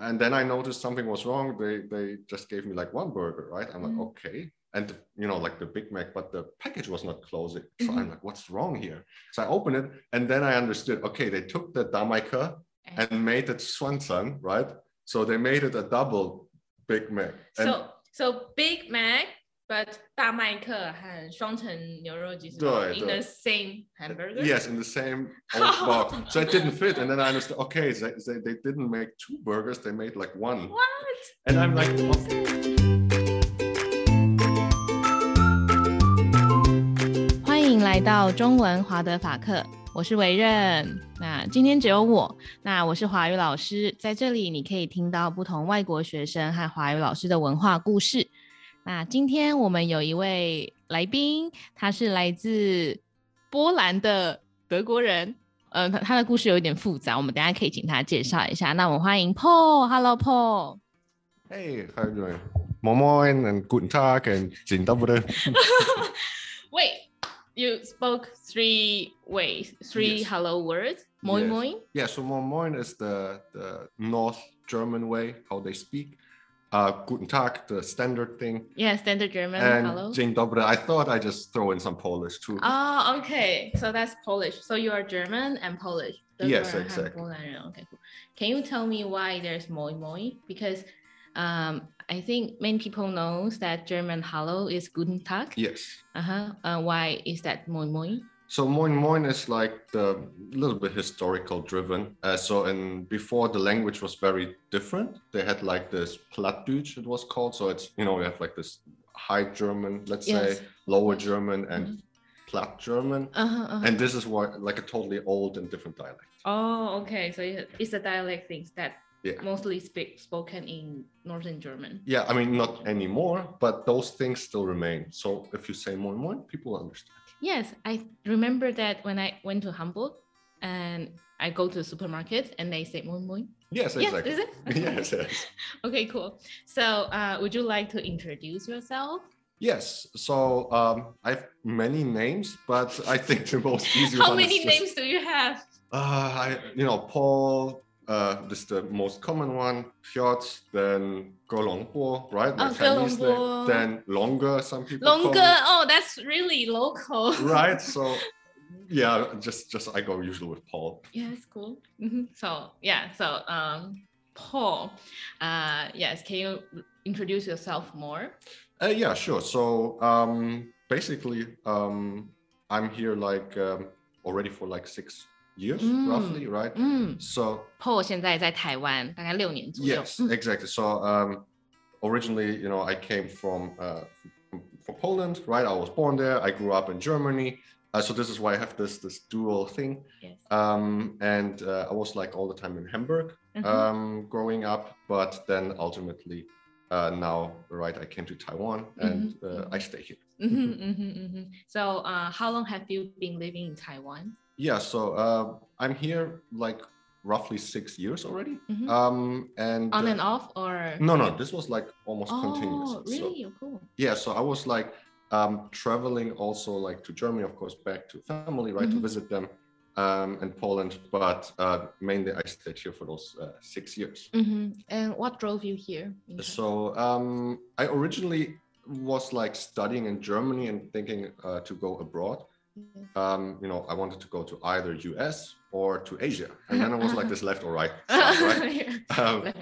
and then I noticed something was wrong. They they just gave me like one burger, right? I'm like, Mhm. okay. And you know, like the Big Mac, but the package was not closing. So Mhm. I'm like, what's wrong here? So I opened it, and then I understood. Okay, they took the damaika and made it swanson, right? So they made it a double Big Mac. And So so Big Mac, but 大麦克和双层牛肉鸡翅对 in 对 the same hamburger. yes, in the same old box. So it didn't fit. And then I understood. Okay, they, they, they didn't make two burgers; they made like one. What? And I'm like, oh, 欢迎来到中文华德法克，我是维任。那今天只有我，那我是华语老师，在这里你可以听到不同外国学生和华语老师的文化故事。 那今天我们有一位来宾，他是来自波兰的德国人。呃，他他的故事有一点复杂，我们等下可以请他介绍一下。那我们欢迎 Paul，Hello Paul。hey, how are you doing? Moin and guten Tag and dzień dobry. Wait, you spoke three ways, three Yes. hello words. Moi Yes. moi. Yeah, so moin moin is the, the North German way, how they speak. uh, guten tag, the standard thing. Yeah, standard German. And hello. Dzień dobry. I thought I just throw in some Polish too. Oh, okay. So that's Polish. So you are German and Polish. Those yes, exactly. Oh, okay, cool. Can you tell me why there's moi moi? Because um, I think many people knows that German hello is guten tag. Yes. Uh-huh. Uh, why is that moi moi? So moin moin is like the little bit historical driven. Uh, so and before the language was very different. They had like this Plattdeutsch it was called. So it's you know we have like this High German, let's Yes. say Lower German and Platt German. Uh-huh, uh-huh. And this is what like a totally old and different dialect. Oh, okay. So it's a dialect things that Yeah. mostly speak spoken in Northern German. Yeah, I mean not anymore, but those things still remain. So if you say moin moin, people understand. Yes, I remember that when I went to Hamburg and I go to the supermarket and they say moi moi. Yes, Yes, exactly. is it? yes, yes. Okay, cool. So, uh, would you like to introduce yourself? Yes. So um, I have many names, but I think the most easy How one many just, names do you have? Uh, I, you know, Paul. Uh, this is the most common one. Piotr, then Golongbo, right? My Oh, Chinese name. Then Longer. Some people Longer. Oh, that's really local. Right. So yeah, just just I go usually with Paul. Yeah, it's cool. Mhm. So yeah, so um, Paul, uh, yes, can you introduce yourself more? Uh, yeah, sure. So um, basically, um, I'm here like um, already for like six years, Mm. roughly, right? 嗯 So ，Paul 现在在台湾，大概六年左右。 yes, 嗯 exactly. So um, originally, you know, I came from uh, from, from Poland, right? I was born there. I grew up in Germany. Uh, so this is why I have this this dual thing. Yes. Um, and uh, I was like all the time in Hamburg Mhm. um, growing up, but then ultimately. Uh, now, right, I came to Taiwan and Mhm, uh, mhm. I stay here. Mhm, mhm, mhm. So, uh, how long have you been living in Taiwan? Yeah, so uh, I'm here like roughly six years already. Mhm. Um, and On uh, and off, or no, no, this was like almost Oh, continuous. So, really? Oh, cool. yeah, so I was like um, traveling also like to Germany, of course, back to family, right, Mhm. to visit them, um, and Poland. But uh, mainly I stayed here for those uh, six years. hmm And what drove you here? So um, I originally was like studying in Germany and thinking uh, to go abroad. Um, you know, I wanted to go to either US or to Asia. And then I was like this left or right. side, right? Yeah. Um, Left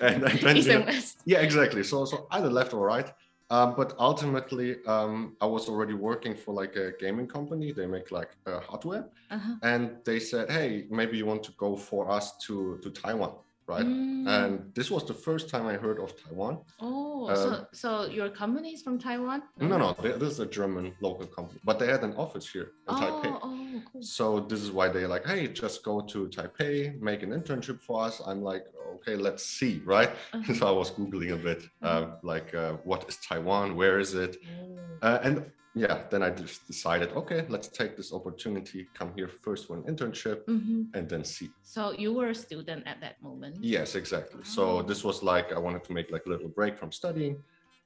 and right. and, then, East you and west. yeah, exactly. So, so either left or right. Um, but ultimately, um, I was already working for like a gaming company. They make like uh, hardware, Uh-huh. and they said, "Hey, maybe you want to go for us to to Taiwan, right?" Mm. And this was the first time I heard of Taiwan. oh, uh, so so your company is from Taiwan? No, no, they, this is a German local company, but they had an office here in Oh, Taipei. oh, cool. So this is why they're like, hey, just go to Taipei, make an internship for us. I'm like, okay, let's see, right? Uh-huh. so I was googling a bit, uh, like, uh, what is Taiwan? Where is it? Oh. Uh, and yeah, then I just decided, okay, let's take this opportunity, come here first for an internship, Mhm. and then see. So you were a student at that moment. Yes, exactly. Oh. So this was like I wanted to make like a little break from studying,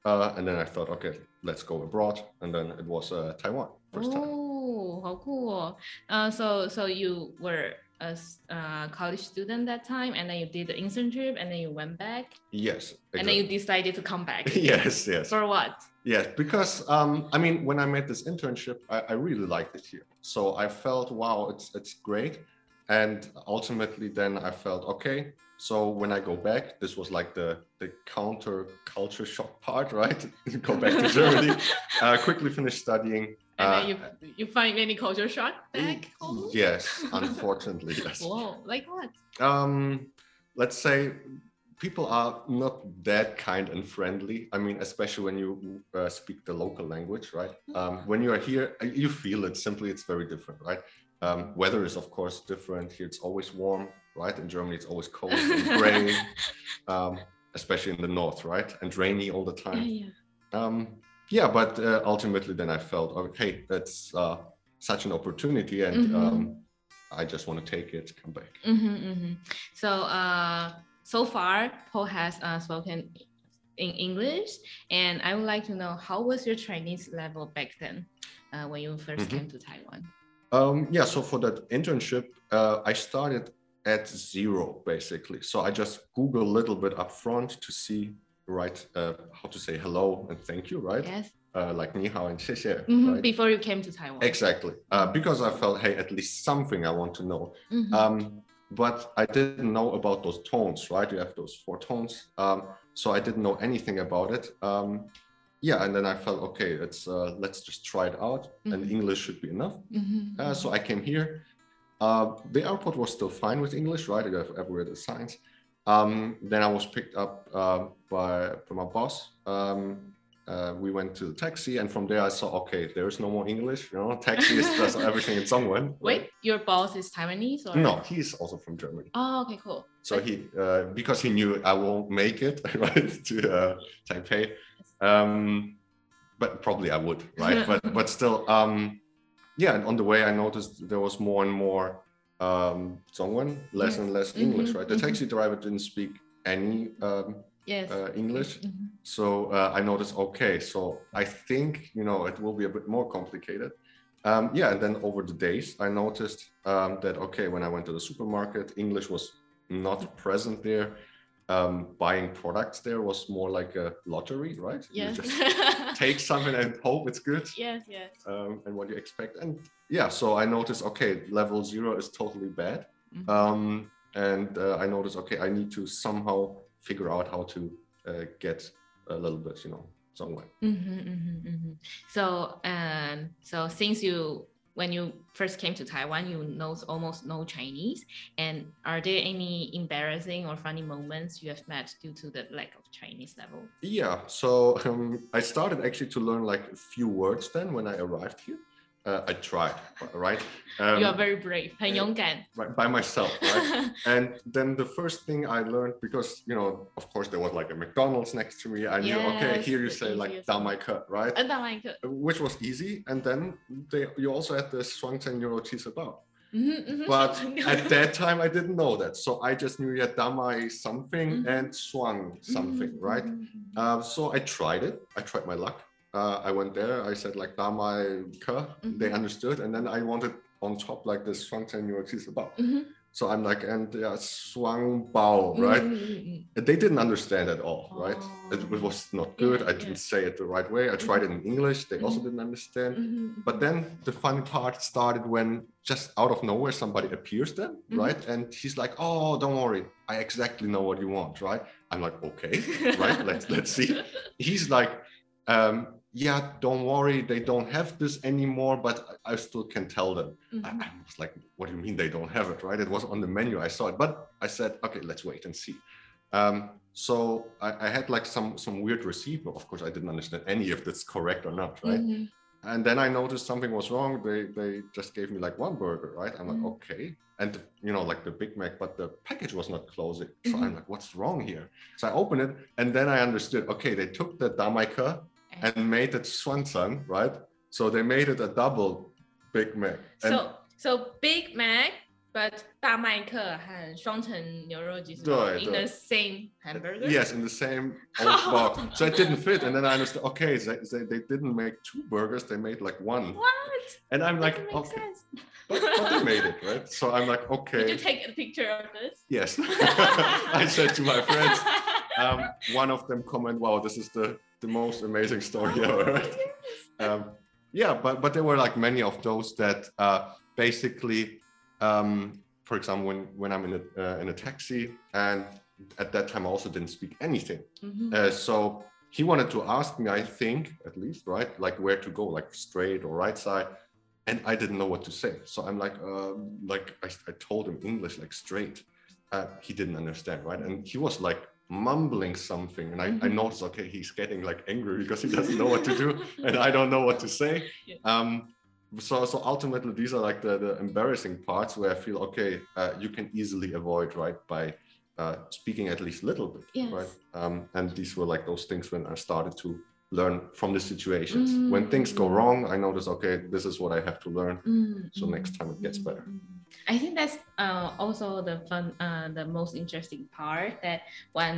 uh, and then I thought, okay, let's go abroad, and then it was uh, Taiwan first time. Oh, how cool. Uh, so so you were a uh, college student that time, and then you did the internship, and then you went back, Yes. and then you decided to come back. yes, yes. For what? Yes, because um, I mean, when I made this internship, I, I really liked it here. So I felt, wow, it's it's great. And ultimately, then I felt, okay. So when I go back, this was like the the counter culture shock part, right? go back to Germany, uh, quickly finish studying. And uh, then you you find any culture shock back? Home? Yes, unfortunately, yes. Whoa, like what? um let's say people are not that kind and friendly. I mean especially when you uh, speak the local language right? Um, when you are here uh, you feel it. Simply it's very different right? Um, weather is of course different. Here it's always warm right? In germany it's always cold and gray um, especially in the north right? And rainy all the Yeah, time yeah. um, yeah but uh, ultimately then i felt okay that's uh, such an opportunity and Mhm. um, i just want to take it come back Mm-hmm, mm-hmm. So, uh, so far, Paul has uh, spoken in English, and I would like to know how was your Chinese level back then, uh, when you 1st Mhm. came to Taiwan? Um, yeah, so for that internship, uh, I started at zero basically. So I just Google a little bit up front to see, right, uh, how to say hello and thank you, right? Yes. Uh, like ni hao and xie xie, Mhm, right? Before you came to Taiwan. Exactly. Uh, because I felt, hey, at least something I want to know. Mhm. Um, but I didn't know about those tones, right? You have those four tones. Um, so I didn't know anything about it. Um, yeah, and then I felt, okay, it's uh, let's just try it out, and Mhm. English should be enough. Mhm, Uh, so I came here. Uh, the airport was still fine with English, right? I have everywhere the signs. Um, then I was picked up uh, by from my boss. Um, uh, we went to the taxi, and from there I saw, okay, there is no more English. You know, taxi is just everything in right? Wait, your boss is Taiwanese or No, he's also from Germany. Oh, okay, cool. So he, uh, because he knew I won't make it, right, to uh, Taipei, um, but probably I would, right? but but still, um, yeah. And on the way, I noticed there was more and more um, Zhongwen, less Yes. and less English, Mhm, right? The mhm. taxi driver didn't speak any um, Yes. uh, English, Mhm. so uh, I noticed, okay, so I think you know it will be a bit more complicated. Um, yeah, and then over the days, I noticed um, that okay, when I went to the supermarket, English was not present there. Um, buying products there was more like a lottery, right? Yes. You just take something and hope it's good, yes, yes. um, and what you expect. And yeah, so I noticed, okay, level zero is totally bad. Mhm. Um, and uh, I noticed, okay, I need to somehow figure out how to uh, get a little bit, you know, somewhere. Mm-hmm, mm-hmm, mm-hmm. So, um, so since you when you first came to Taiwan, you know almost no Chinese. And are there any embarrassing or funny moments you have met due to the lack of Chinese level? Yeah, so um, I started actually to learn like a few words then when I arrived here Uh, I tried, right? Um, you are very brave, 很uh, 勇敢. right, by myself, right? and then the first thing I learned, because you know, of course, there was like a McDonald's next to me. I knew, okay, Yes, here you the say like easiest "da one. my cut," right? 呃，大麦克。 Which was easy. And then they, you also had the Shuangzhen Euro cheese about. 嗯哼嗯哼 But at that time, I didn't know that. So I just knew you had damai something Mhm. and swang something, Mhm, right? mhm, mhm. Uh, so I tried it. I tried my luck. Uh, I went there. I said like damai ka. They Mhm. understood, and then I wanted on top like this swangten your cheese about. Mhm, So I'm like and yeah, swang bao, right? mhm, mhm, mhm. They didn't understand at all, right? It, it Oh. was not good. Yeah, I didn't say it the right way. I tried it in English. They also Mhm. didn't understand. But then the funny part started when just out of nowhere somebody appears then, right? And he's like, "Oh, don't worry, I exactly know what you want, right?" I'm like, "Okay, right? Let's let's see." He's like, um, "Yeah, don't worry, they don't have this anymore, but I I still can tell them." I, Mhm. I was like, "What do you mean they don't have it?" Right? It was on the menu. I saw it, but I said, "Okay, let's wait and see." Um, so I, I had like some some weird receipt, but of course I didn't understand any if that's correct or not, right? Mhm. And then I noticed something was wrong. They they just gave me like one burger, right? I'm like, Mhm. okay. And you know, like the Big Mac, but the package was not closing. So. I'm like, what's wrong here? So I opened it and then I understood, okay, they took the damaika and made it swanson, right? So they made it a double Big Mac. And So so Big Mac, but 大麦克和双层牛肉鸡翅堡对 in 对 the same hamburger. yes, in the same old box. So it didn't fit. And then I understood, okay, they, they, they didn't make two burgers, they made like one. What? And I'm like, Doesn't make okay. sense. but, they made it, right? So I'm like, okay. Did you take a picture of this? Yes. I said to my friends, um, one of them comment, wow, this is the, the most amazing story Oh, ever. um, yeah, but, but there were like many of those that uh, basically, um, for example, when, when I'm in a, uh, in a taxi and at that time I also didn't speak anything. Mhm. Uh, so he wanted to ask me, I think, at least, right, like where to go, like straight or right side, and I didn't know what to say. So I'm like, um, like I, I told him English, like straight. Uh, he didn't understand, right, and he was like mumbling something, and I, I Mhm. noticed, okay, he's getting like angry because he doesn't know what to do, and I don't know what to say. Yeah. Um, so so ultimately, these are like the, the embarrassing parts where I feel okay, uh, you can easily avoid, right, by uh, speaking at least a little bit, Yes. right? Um, and these were like those things when I started to learn from the situations. When things go Mm. wrong, I notice, okay, this is what I have to learn. Mm, So mm, next time it gets mm, better. mm. I think that's uh, also the fun, uh, the most interesting part that when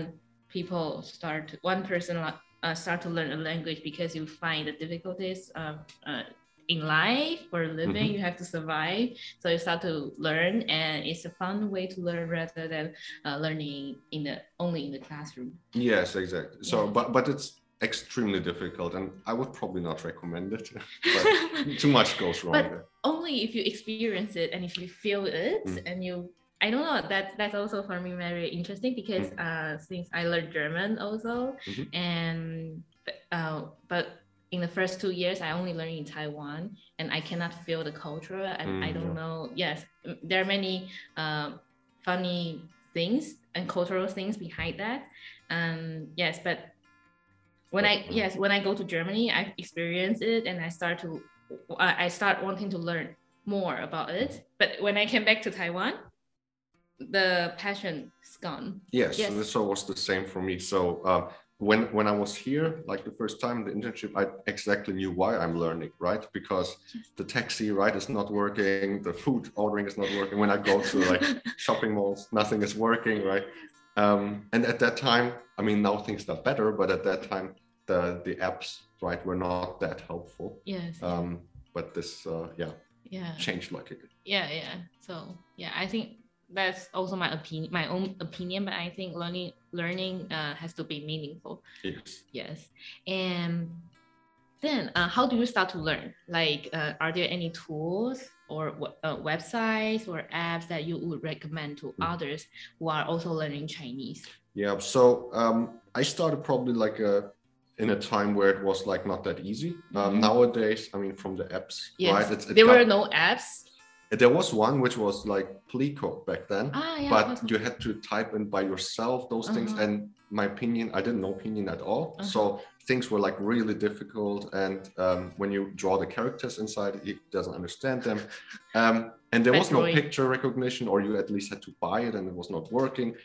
people start, one person uh, start to learn a language because you find the difficulties of, uh, in life for living, Mhm. you have to survive. So you start to learn, and it's a fun way to learn rather than uh, learning in the only in the classroom. Yes, exactly. So, Yeah. but but it's extremely difficult, and I would probably not recommend it. but too much goes wrong But- there. only if you experience it and if you feel it Mm. and you I don't know that that's also for me very interesting because Mm. uh since I learned German also Mhm. and uh but in the first two years I only learned in Taiwan and I cannot feel the culture and I Mm, don't yeah. know yes there are many um funny things and cultural things behind that um yes but when I uh, yes when I go to Germany I experience it and I start to I start wanting to learn more about it. But when I came back to Taiwan, the passion is gone. Yes, Yes. so this was the same for me. So uh, when when I was here, like the first time the internship, I exactly knew why I'm learning, right? Because the taxi right is not working, the food ordering is not working. When I go to like shopping malls, nothing is working, right? Um, and at that time, I mean, now things are better, but at that time, the the apps right were not that helpful. yes. Um, but this, uh, yeah, yeah. changed luckily. Yeah. Yeah. So yeah, I think that's also my opinion, my own opinion. But I think learning learning uh, has to be meaningful. Yes. Yes. And then uh, how do you start to learn? Like, uh, are there any tools or uh, websites or apps that you would recommend to Mm. others who are also learning Chinese? Yeah, so um, I started probably like a in a time where it was like not that easy. Um, Mhm. nowadays, I mean, from the apps, Yes. right? It's, it there got- were no apps. there was one which was like Pleco back then, Ah, yeah. but okay. you had to type in by yourself those things. Uh-huh. And my opinion, I didn't know pinyin at all. Uh-huh. So things were like really difficult. And um, when you draw the characters inside, it doesn't understand them. Um, and there was no picture recognition, or you at least had to buy it and it was not working.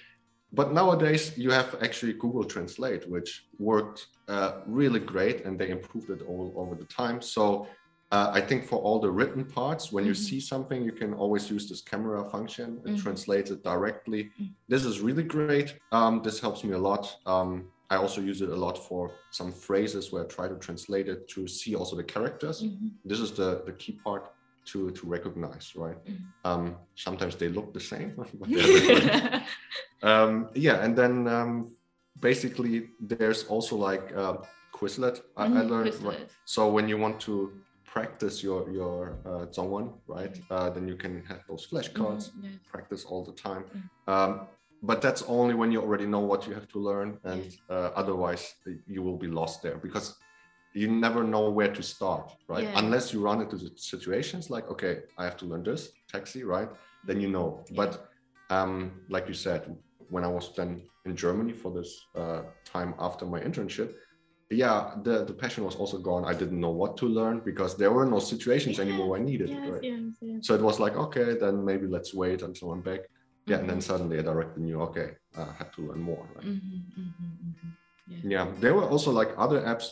But nowadays, you have actually Google Translate, which worked uh, really great and they improved it all over the time. So uh, I think for all the written parts, when you Mhm. see something, you can always use this camera function. It Mhm. translates it directly. Mhm. This is really great. Um, this helps me a lot. Um, I also use it a lot for some phrases where I try to translate it to see also the characters. Mhm. This is the, the key part to, to recognize, right? Mhm. Um, sometimes they look the same, but um, yeah, and then um, basically there's also like uh, Quizlet. I, I Mhm, learned. Quizlet. So when you want to practice your your uh, Zhongwen, right, uh, then you can have those flashcards, Mhm, yes. practice all the time. Mm. Um, but that's only when you already know what you have to learn, and Yes. uh, otherwise you will be lost there because you never know where to start, right? Yeah. Unless you run into the situations like, okay, I have to learn this taxi, right? Then you know. Yeah. But um, like you said, when I was then in Germany for this uh, time after my internship, yeah, the, the passion was also gone. I didn't know what to learn because there were no situations anymore I needed Yes, it, right? yes, yes. So it was like, okay, then maybe let's wait until I'm back. Yeah, and then Mhm. suddenly I directly knew, okay, I have to learn more. Right? Mhm, mhm, mhm. Yeah. Yeah, there were also like other apps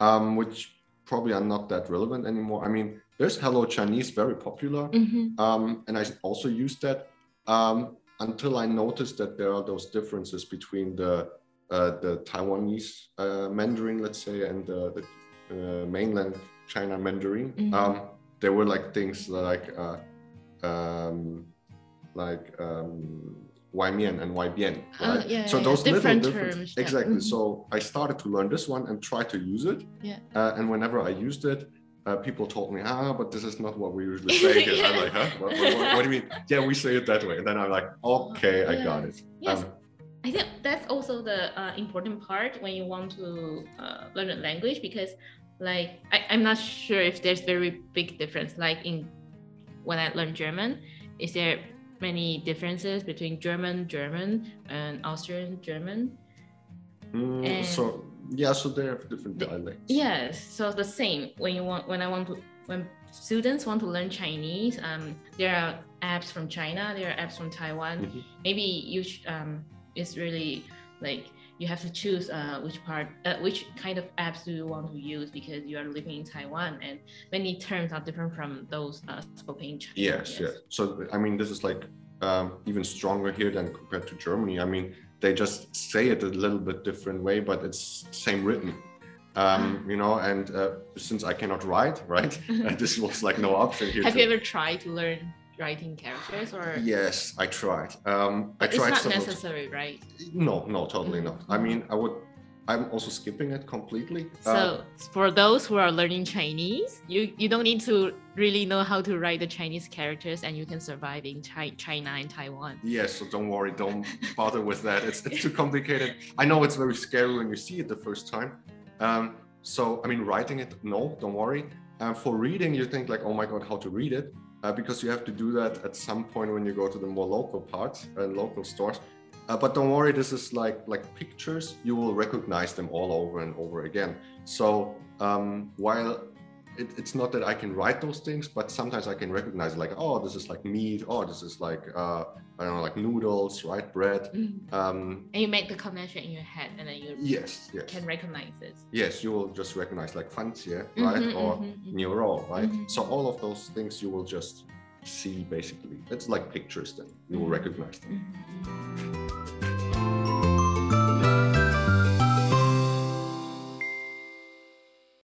um, which probably are not that relevant anymore. I mean, there's Hello Chinese, very popular, Mhm. um, and I also used that um, until I noticed that there are those differences between the uh, the Taiwanese uh, Mandarin, let's say, and the, the uh, mainland China Mandarin. Mhm. Um, there were like things like uh, um, like Wai Mian and Wai Bian, Oh, right? yeah, so yeah, those different little different terms, yeah. exactly. Mhm. So I started to learn this one and try to use it. Yeah. Uh, and whenever I used it, uh, people told me, ah, but this is not what we usually say here. I'm like, huh? What, what- what- what do you mean? Yeah, we say it that way. And then I'm like, okay, I got it. Yes. Um, I think that's also the uh, important part when you want to uh, learn a language because, like, I, I'm not sure if there's very big difference. Like in when I learned German, is there many differences between German German and Austrian German? mm, And- so yeah, so they have different dialects. Yes, so the same when you want when I want to when students want to learn Chinese, um, there are apps from China, there are apps from Taiwan. Mhm. Maybe you sh- um, it's really like you have to choose uh, which part, uh, which kind of apps do you want to use because you are living in Taiwan and many terms are different from those uh, spoken in China. Yes, yes. So I mean, this is like um, even stronger here than compared to Germany. I mean, they just say it a little bit different way, but it's same written. Um, you know, and uh, since I cannot write, right, this was like no option here. Have to- you ever tried to learn writing characters or? Yes, I tried. Um, I It's tried not several- necessary, right? No, no, totally Mhm. not. I mean, I would. I'm also skipping it completely. So Uh, for those who are learning Chinese, you, you don't need to really know how to write the Chinese characters and you can survive in Chi- China and Taiwan. Yes, so don't worry, don't bother with that. It's, it's too complicated. I know it's very scary when you see it the first time. Um, so, I mean, writing it, no, don't worry. Uh, for reading, you think like, oh my God, how to read it? Uh, because you have to do that at some point when you go to the more local parts and local stores. Uh, but don't worry, this is like like pictures. You will recognize them all over and over again. So um, while it, it's not that I can write those things, but sometimes I can recognize like, oh, this is like meat, oh, this is like uh, I don't know, like noodles, right, bread. Mm. Um, and you make the connection in your head, and then you yes, yes. can recognize it. Yes, you will just recognize like fancy, right, mm-hmm, or mm-hmm, mm-hmm. neuro, right. Mm-hmm. So all of those things you will just see basically. It's like pictures, then you will mm-hmm. recognize them. Mm-hmm.